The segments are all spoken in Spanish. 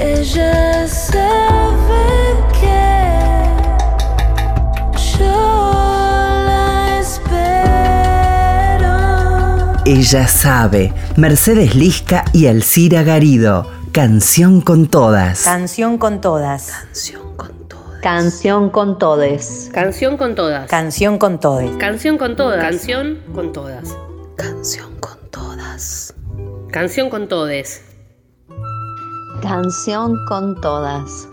Ella sabe que yo la espero. Ella sabe. Mercedes Lisca y Alcira Garido. Canción con todas. Canción con todas. Canción con todas. Canción con todes. Canción con todas. Canción con todes. Canción con todas. Canción con todas. Canción con todas. Canción con todes. Canción con todas.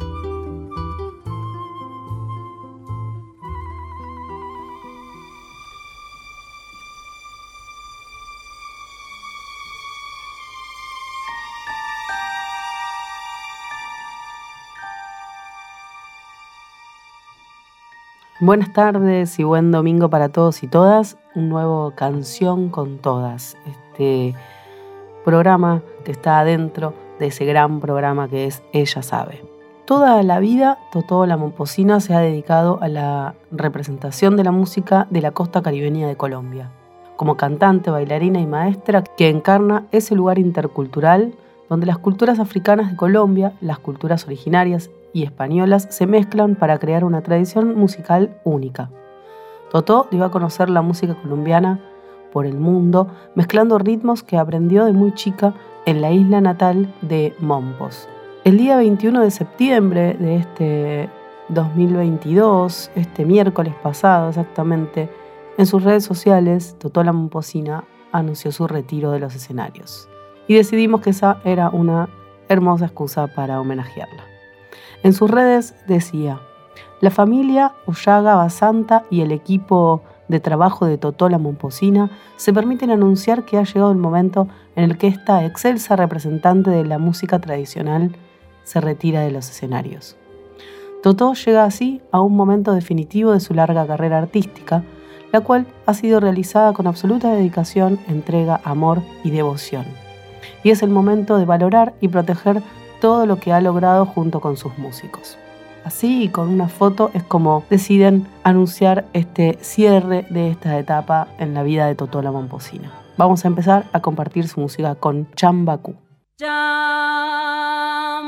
Buenas tardes y buen domingo para todos y todas. Un nuevo Canción con Todas. Este programa que está adentro de ese gran programa que es Ella Sabe. Toda la vida, Totó la Momposina se ha dedicado a la representación de la música de la costa caribeña de Colombia. Como cantante, bailarina y maestra que encarna ese lugar intercultural donde las culturas africanas de Colombia, las culturas originarias y españolas se mezclan para crear una tradición musical única. Totó dio a conocer la música colombiana por el mundo, mezclando ritmos que aprendió de muy chica en la isla natal de Mompos. El día 21 de septiembre de este 2022, este miércoles pasado exactamente, en sus redes sociales, Totó la Momposina anunció su retiro de los escenarios. Y decidimos que esa era una hermosa excusa para homenajearla. En sus redes decía, la familia Ullaga Basanta y el equipo de trabajo de Totola Momposina se permiten anunciar que ha llegado el momento en el que esta excelsa representante de la música tradicional se retira de los escenarios. Totó llega así a un momento definitivo de su larga carrera artística, la cual ha sido realizada con absoluta dedicación, entrega, amor y devoción. Y es el momento de valorar y proteger todo lo que ha logrado junto con sus músicos. Así y con una foto es como deciden anunciar este cierre de esta etapa en la vida de Totola Momposina. Vamos a empezar a compartir su música con Chambaku. La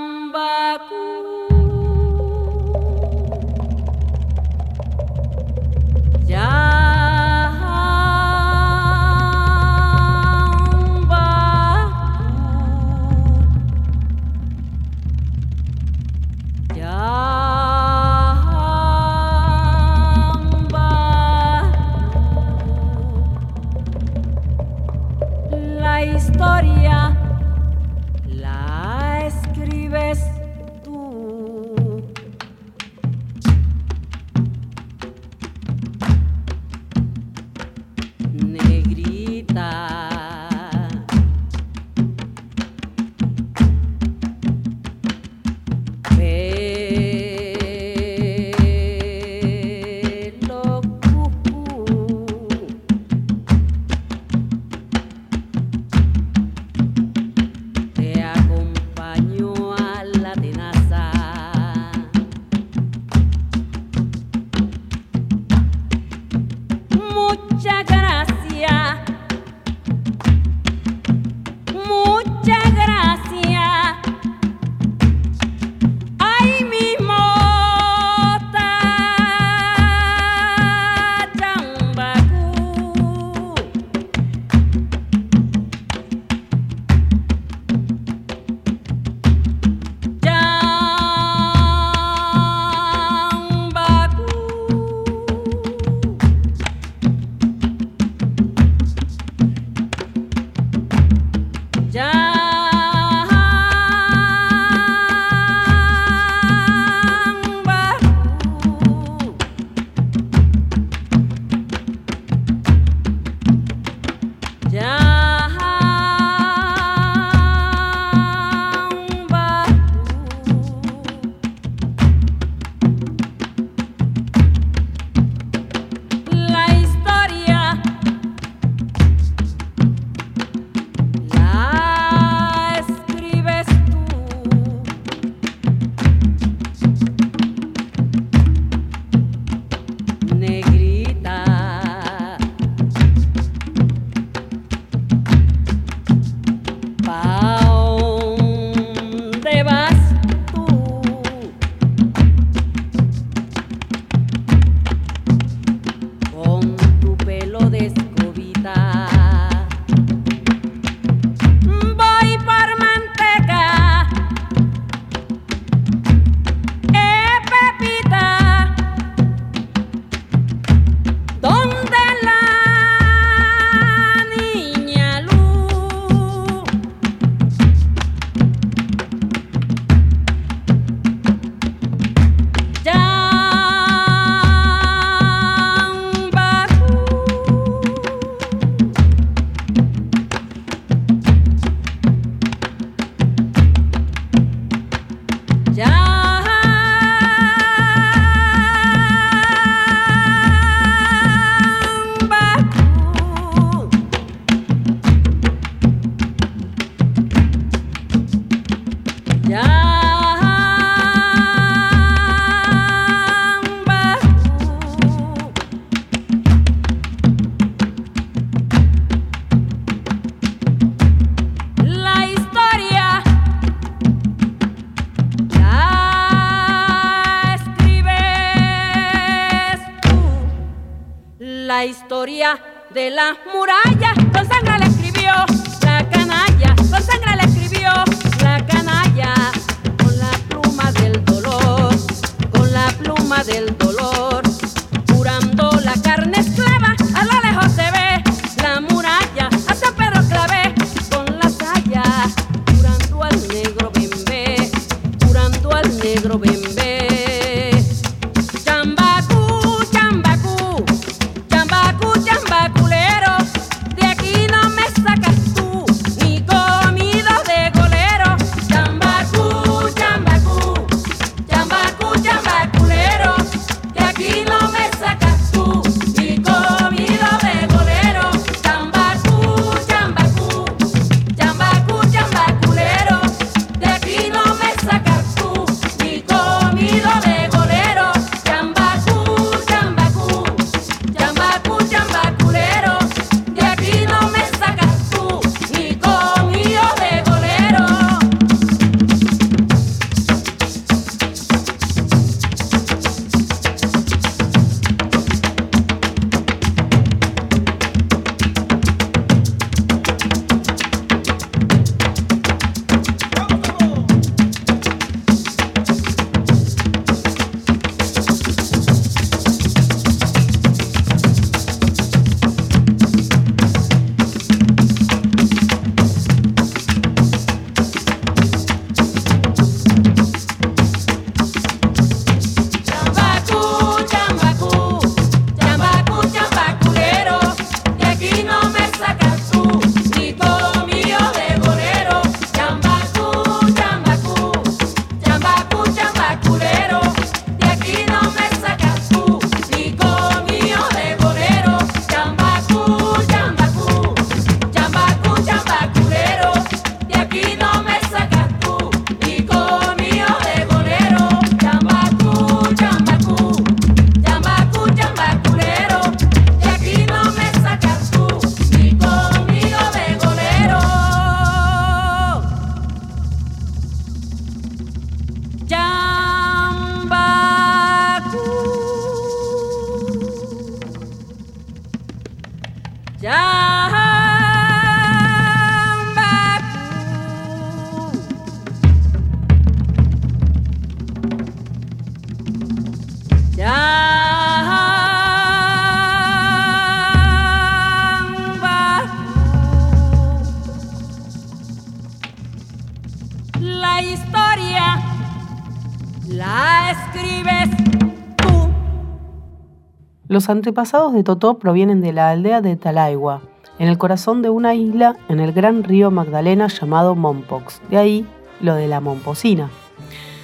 Los antepasados de Totó provienen de la aldea de Talaigua, en el corazón de una isla en el gran río Magdalena llamado Mompox, de ahí lo de la Momposina.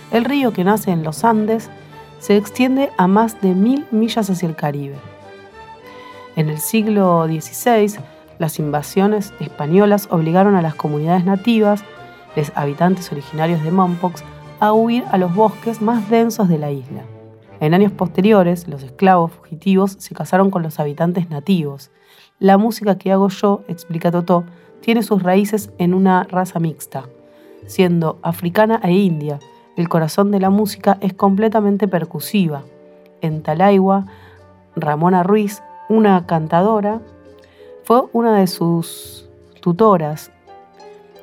El río que nace en los Andes se extiende a más de mil millas hacia el Caribe. En el siglo XVI, las invasiones españolas obligaron a las comunidades nativas, los habitantes originarios de Mompox, a huir a los bosques más densos de la isla. En años posteriores, los esclavos fugitivos se casaron con los habitantes nativos. La música que hago yo, explica Totó, tiene sus raíces en una raza mixta. Siendo africana e india, el corazón de la música es completamente percusiva. En Talaigua, Ramona Ruiz, una cantadora, fue una de sus tutoras.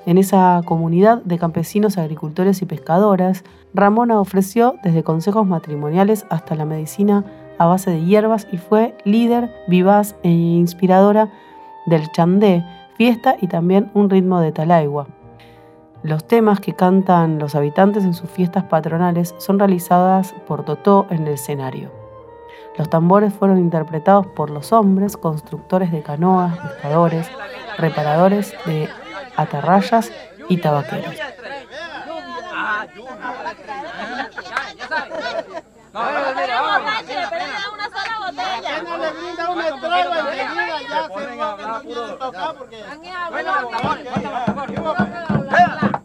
En esa comunidad de campesinos, agricultores y pescadoras, Ramona ofreció desde consejos matrimoniales hasta la medicina a base de hierbas y fue líder vivaz e inspiradora del chandé, fiesta y también un ritmo de Talaigua. Los temas que cantan los habitantes en sus fiestas patronales son realizadas por Totó en el escenario. Los tambores fueron interpretados por los hombres, constructores de canoas, pescadores, reparadores de atarrayas y tabaqueros. Lluvia de estrella que cayó en noviembre, cosa del espacio,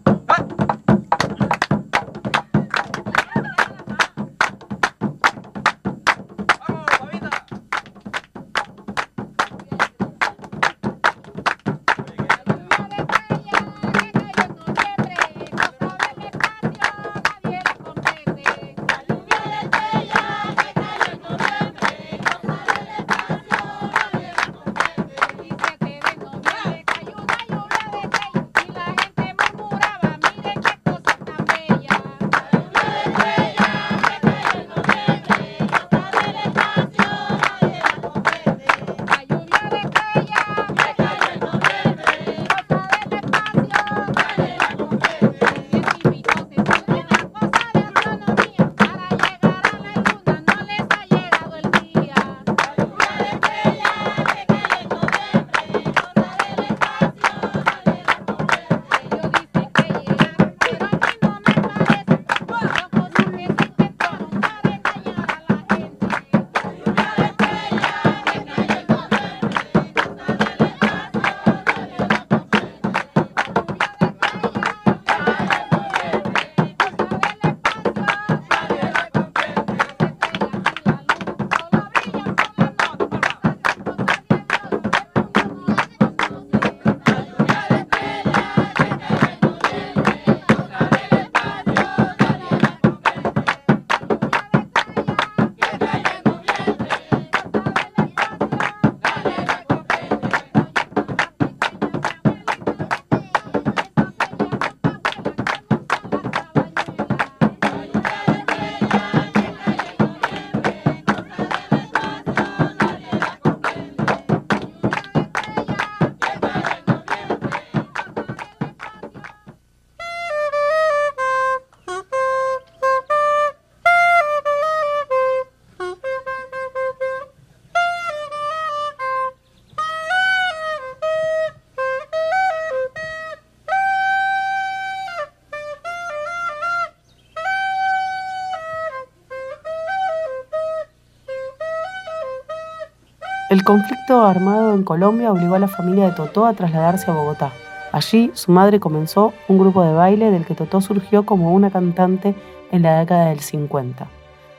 El conflicto armado en Colombia obligó a la familia de Totó a trasladarse a Bogotá. Allí su madre comenzó un grupo de baile del que Totó surgió como una cantante en la década del 50.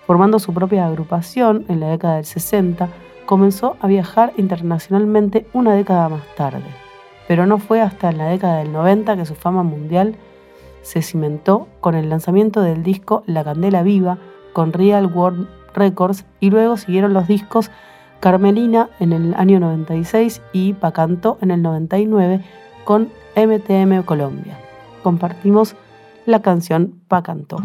Formando su propia agrupación en la década del 60, comenzó a viajar internacionalmente una década más tarde. Pero no fue hasta en la década del 90 que su fama mundial se cimentó con el lanzamiento del disco La Candela Viva con Real World Records y luego siguieron los discos Carmelina en el año 96 y Pacanto en el 99 con MTM Colombia. Compartimos la canción Pacanto.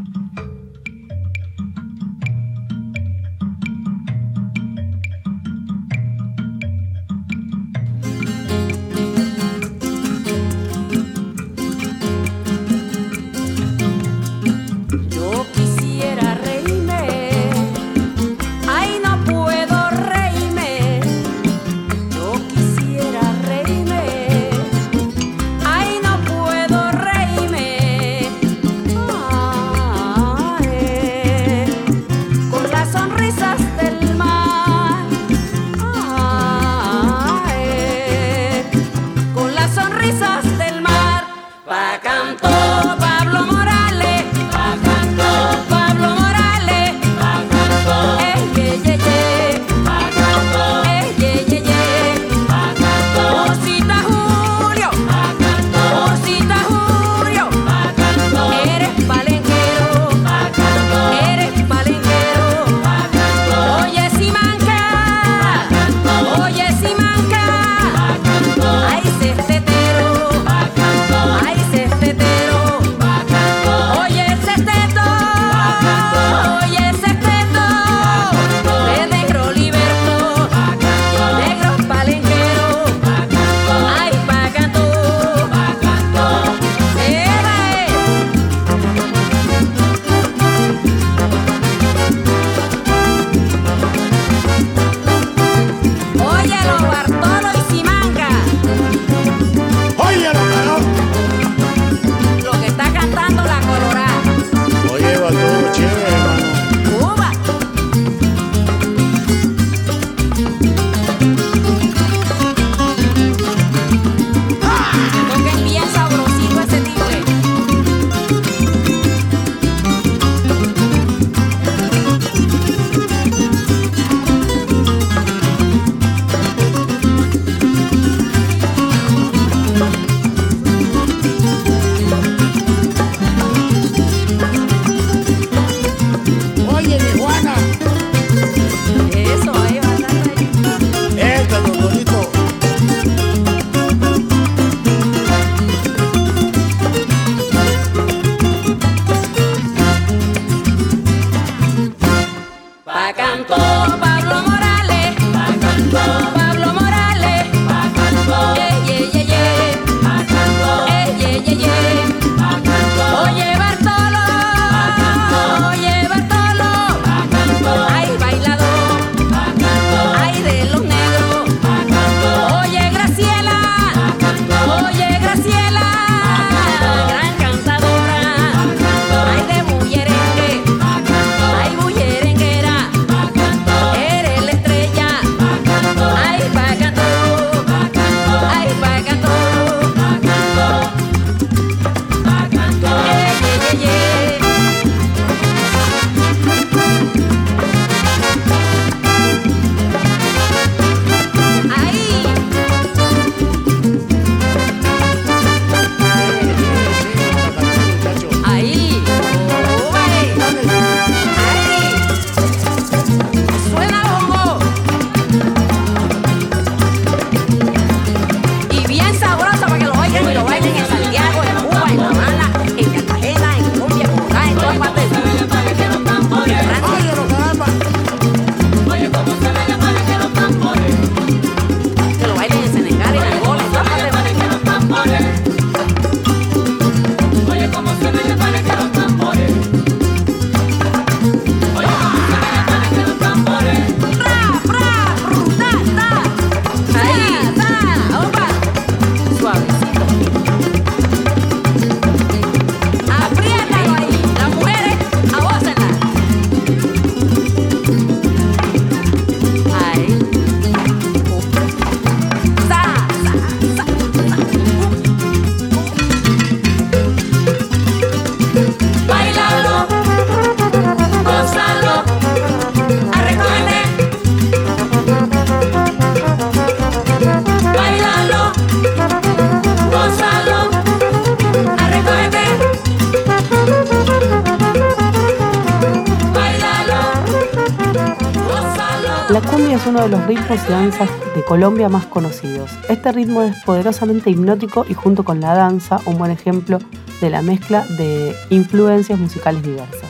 Danzas de Colombia más conocidos. Este ritmo es poderosamente hipnótico y junto con la danza un buen ejemplo de la mezcla de influencias musicales diversas.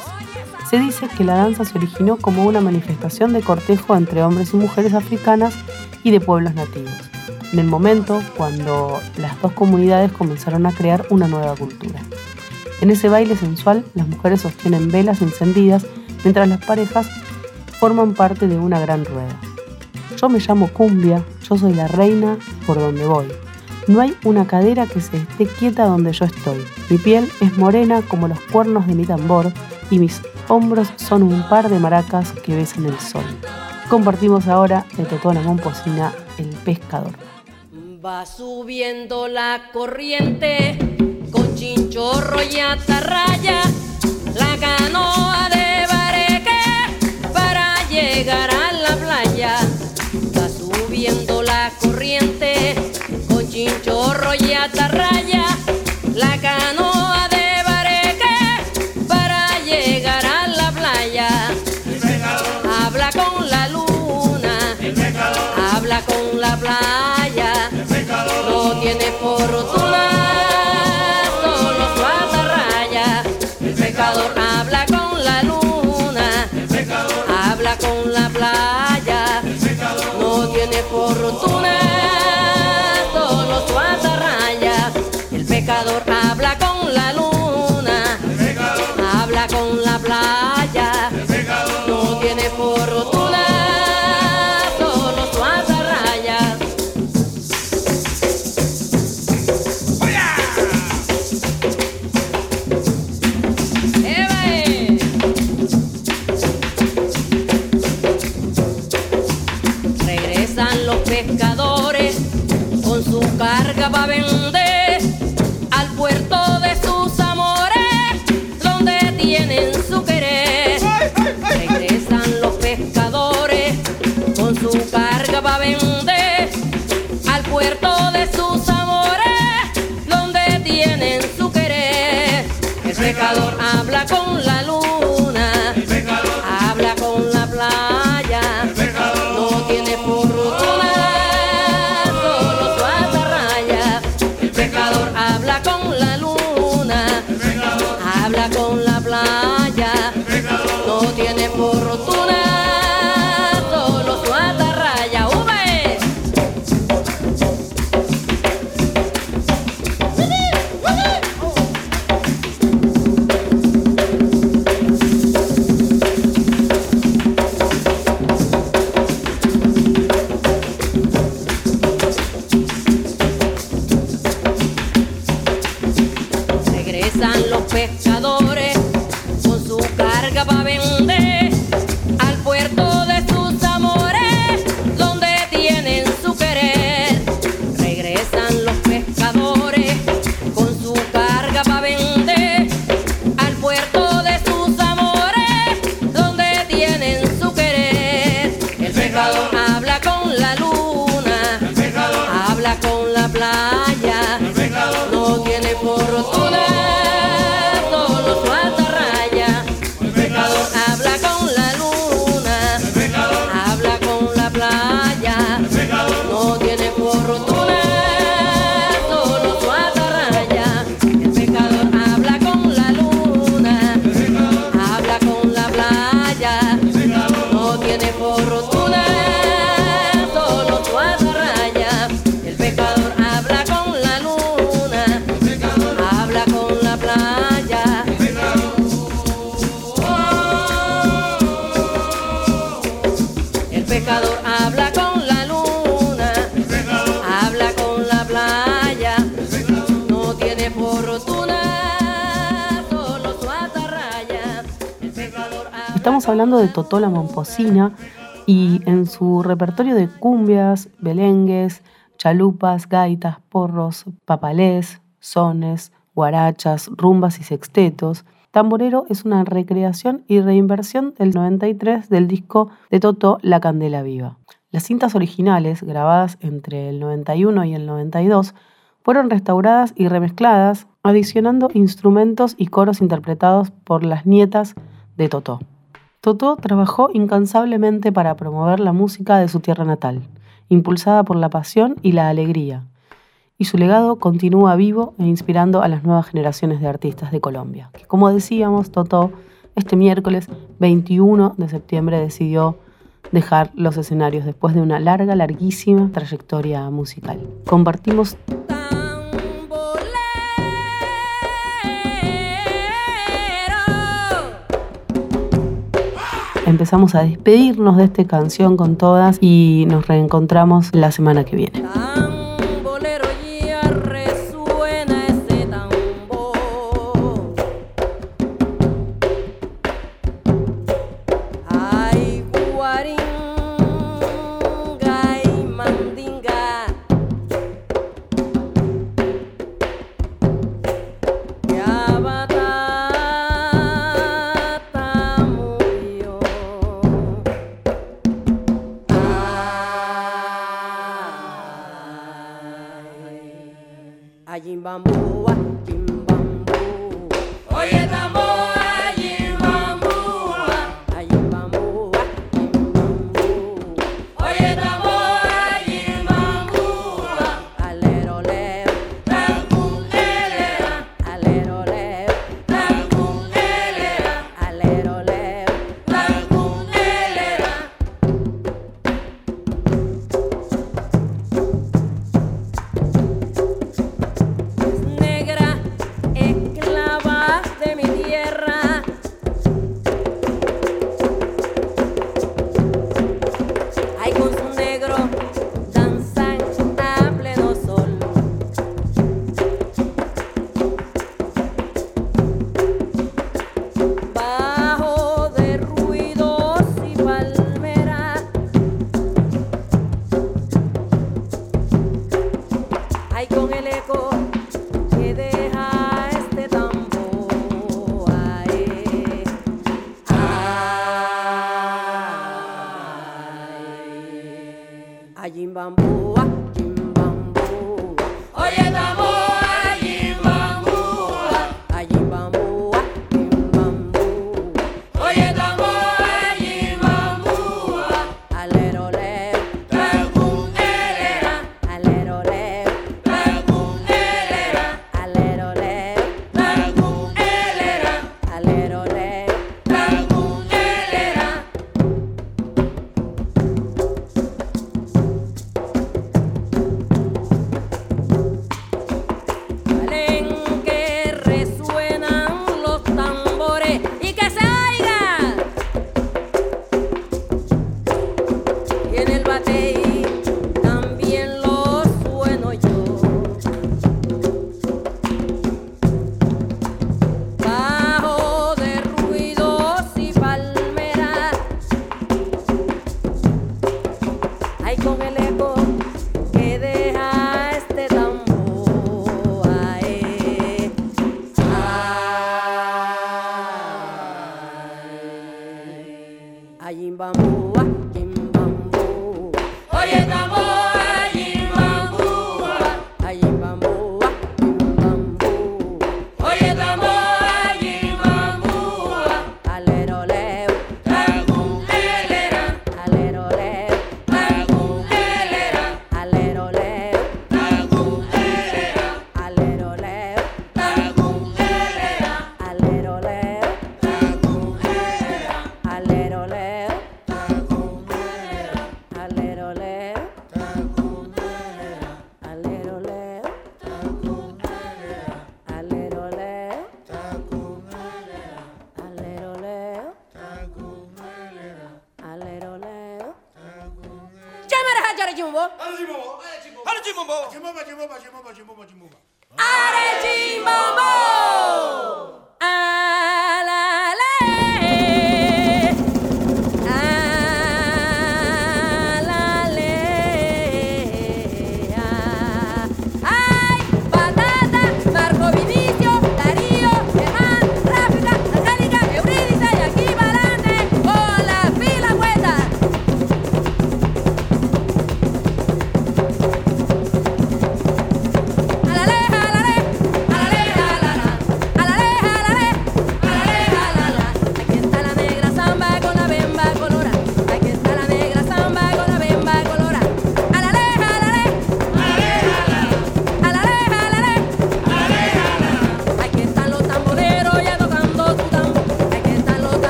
Se dice que la danza se originó como una manifestación de cortejo entre hombres y mujeres africanas y de pueblos nativos, en el momento cuando las dos comunidades comenzaron a crear una nueva cultura. En ese baile sensual, las mujeres sostienen velas encendidas mientras las parejas forman parte de una gran rueda. Yo me llamo Cumbia, yo soy la reina por donde voy. No hay una cadera que se esté quieta donde yo estoy. Mi piel es morena como los cuernos de mi tambor y mis hombros son un par de maracas que besan el sol. Compartimos ahora de Totona Momposina El Pescador. Va subiendo la corriente con chinchorro y atarraya, la canoa chinchorro pescadores con su carga para vender al puerto de sus amores, donde tienen su querer. Regresan los pescadores con su carga para vender al puerto de sus hablando de Totola Momposina y en su repertorio de cumbias, belengues, chalupas, gaitas, porros, papalés, sones, guarachas, rumbas y sextetos, Tamborero es una recreación y reinversión del 93 del disco de Totó La Candela Viva. Las cintas originales, grabadas entre el 91 y el 92, fueron restauradas y remezcladas, adicionando instrumentos y coros interpretados por las nietas de Totó. Totó trabajó incansablemente para promover la música de su tierra natal, impulsada por la pasión y la alegría, y su legado continúa vivo e inspirando a las nuevas generaciones de artistas de Colombia, como decíamos, Totó este miércoles 21 de septiembre decidió dejar los escenarios después de una larga, larguísima trayectoria musical. Compartimos... empezamos a despedirnos de esta canción con todas y nos reencontramos la semana que viene.